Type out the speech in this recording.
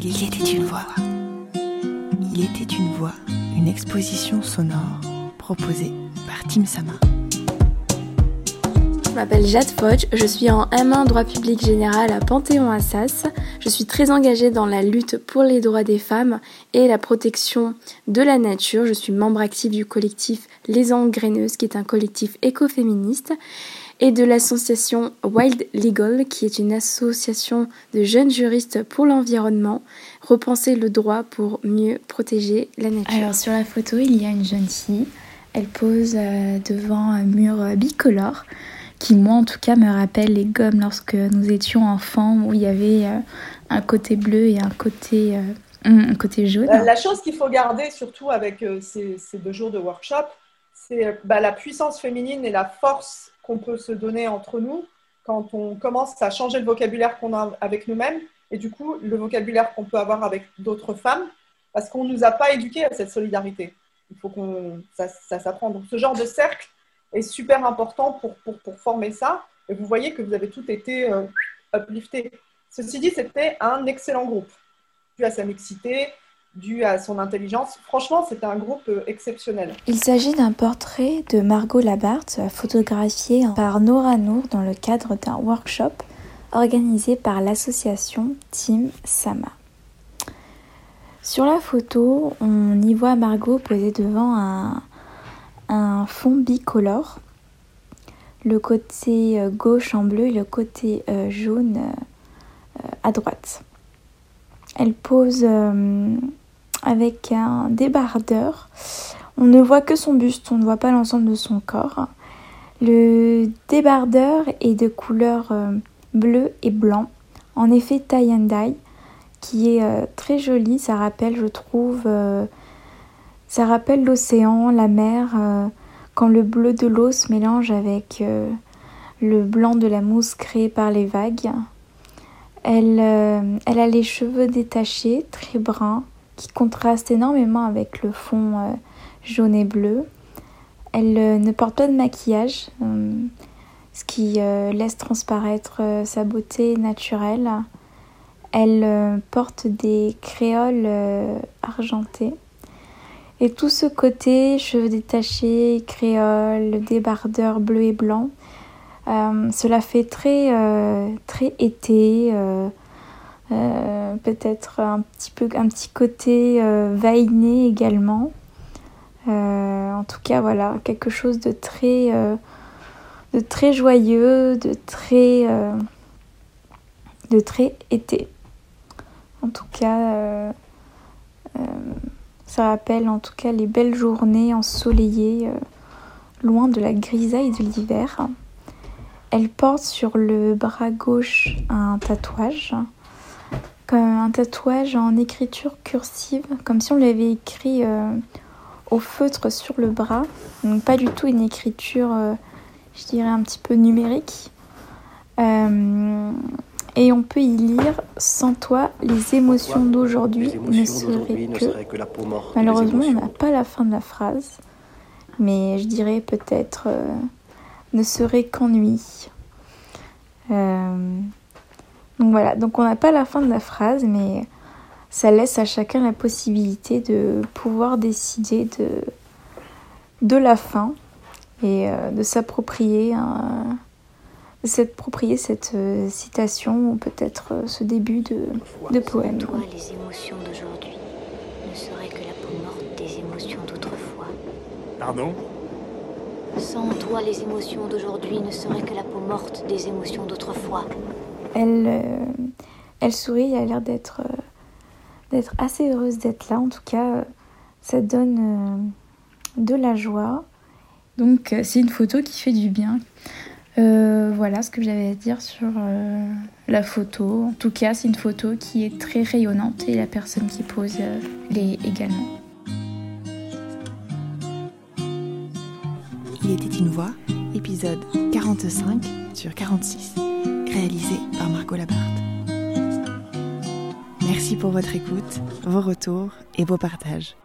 Il était une voix. Il était une voix, une exposition sonore proposée par Tim Sama. Je m'appelle Jade Foch, je suis en M1 droit public général à Panthéon-Assas. Je suis très engagée dans la lutte pour les droits des femmes et la protection de la nature. Je suis membre actif du collectif Les Engraineuses, qui est un collectif écoféministe et de l'association Wild Legal, qui est une association de jeunes juristes pour l'environnement, repenser le droit pour mieux protéger la nature. Alors sur la photo, il y a une jeune fille. Elle pose euh, devant un mur bicolore qui moi en tout cas me rappelle les gommes lorsque nous étions enfants où il y avait euh, un côté bleu et un côté, euh, un côté jaune. La chose qu'il faut garder surtout avec ces, ces, deux jours de workshop, c'est bah, la puissance féminine et la force qu'on peut se donner entre nous quand on commence à changer le vocabulaire qu'on a avec nous-mêmes et du coup le vocabulaire qu'on peut avoir avec d'autres femmes parce qu'on ne nous a pas éduqués à cette solidarité. Il faut qu'on ça, ça s'apprend. Donc ce genre de cercle est super important pour, pour, pour, former ça. Et vous voyez que vous avez tout été euh, uplifté. Ceci dit, c'était un excellent groupe, dû à sa mixité, dû à son intelligence. Franchement, c'était un groupe euh, exceptionnel. Il s'agit d'un portrait de Margot Labarthe, photographié par Nora Nour dans le cadre d'un workshop organisé par l'association Team Sama. Sur la photo, on y voit Margot posée devant un, fond bicolore. Le côté euh, gauche en bleu et le côté euh, jaune à droite. Elle pose avec un débardeur. On ne voit que son buste, on ne voit pas l'ensemble de son corps. Le débardeur est de couleur euh, bleu et blanc, en effet tie and dye, qui est euh, très joli. Ça rappelle, je trouve, euh, ça rappelle l'océan, la mer, quand le bleu de l'eau se mélange avec le blanc de la mousse créée par les vagues. Elle, elle a les cheveux détachés, très bruns, qui contraste énormément avec le fond euh, jaune et bleu. Elle euh, ne porte pas de maquillage, euh, ce qui laisse transparaître sa beauté naturelle. Elle porte des créoles argentées. Et tout ce côté, cheveux détachés, créoles, débardeur bleu et blanc, cela fait très, très été, peut-être un petit peu un petit côté euh, vainé également. Euh, en tout cas, voilà, quelque chose de très, de très joyeux, de très, de très été. En tout cas, ça rappelle en tout cas les belles journées ensoleillées, loin de la grisaille de l'hiver. Elle porte sur le bras gauche un tatouage un tatouage en écriture cursive, comme si on l'avait écrit euh, au feutre sur le bras. Donc pas du tout une écriture, euh, je dirais, un petit peu numérique. Euh, et on peut y lire Sans toi, les émotions d'aujourd'hui ne seraient que. Malheureusement, on n'a pas la fin de la phrase, mais je dirais peut-être ne serait qu'ennui. Donc voilà, donc on n'a pas la fin de la phrase, mais ça laisse à chacun la possibilité de pouvoir décider de, de la fin et euh, de s'approprier s'approprier cette euh, citation ou peut-être euh, ce début de, de poème. Toi, les émotions d'aujourd'hui ne seraient que la peau morte des émotions d'autrefois. Pardon? Sans toi, les émotions d'aujourd'hui ne seraient que la peau morte des émotions d'autrefois. Elle, euh, elle sourit, elle a l'air d'être euh, d'être assez heureuse d'être là. En tout cas, euh, ça donne de la joie. Donc c'est une photo qui fait du bien. voilà ce que j'avais à dire sur la photo. En tout cas, c'est une photo qui est très rayonnante et la personne qui pose l'est également. Il était une voix, épisode 45 sur 46 réalisé par Margot Labarthe. Merci pour votre écoute, vos retours et vos partages.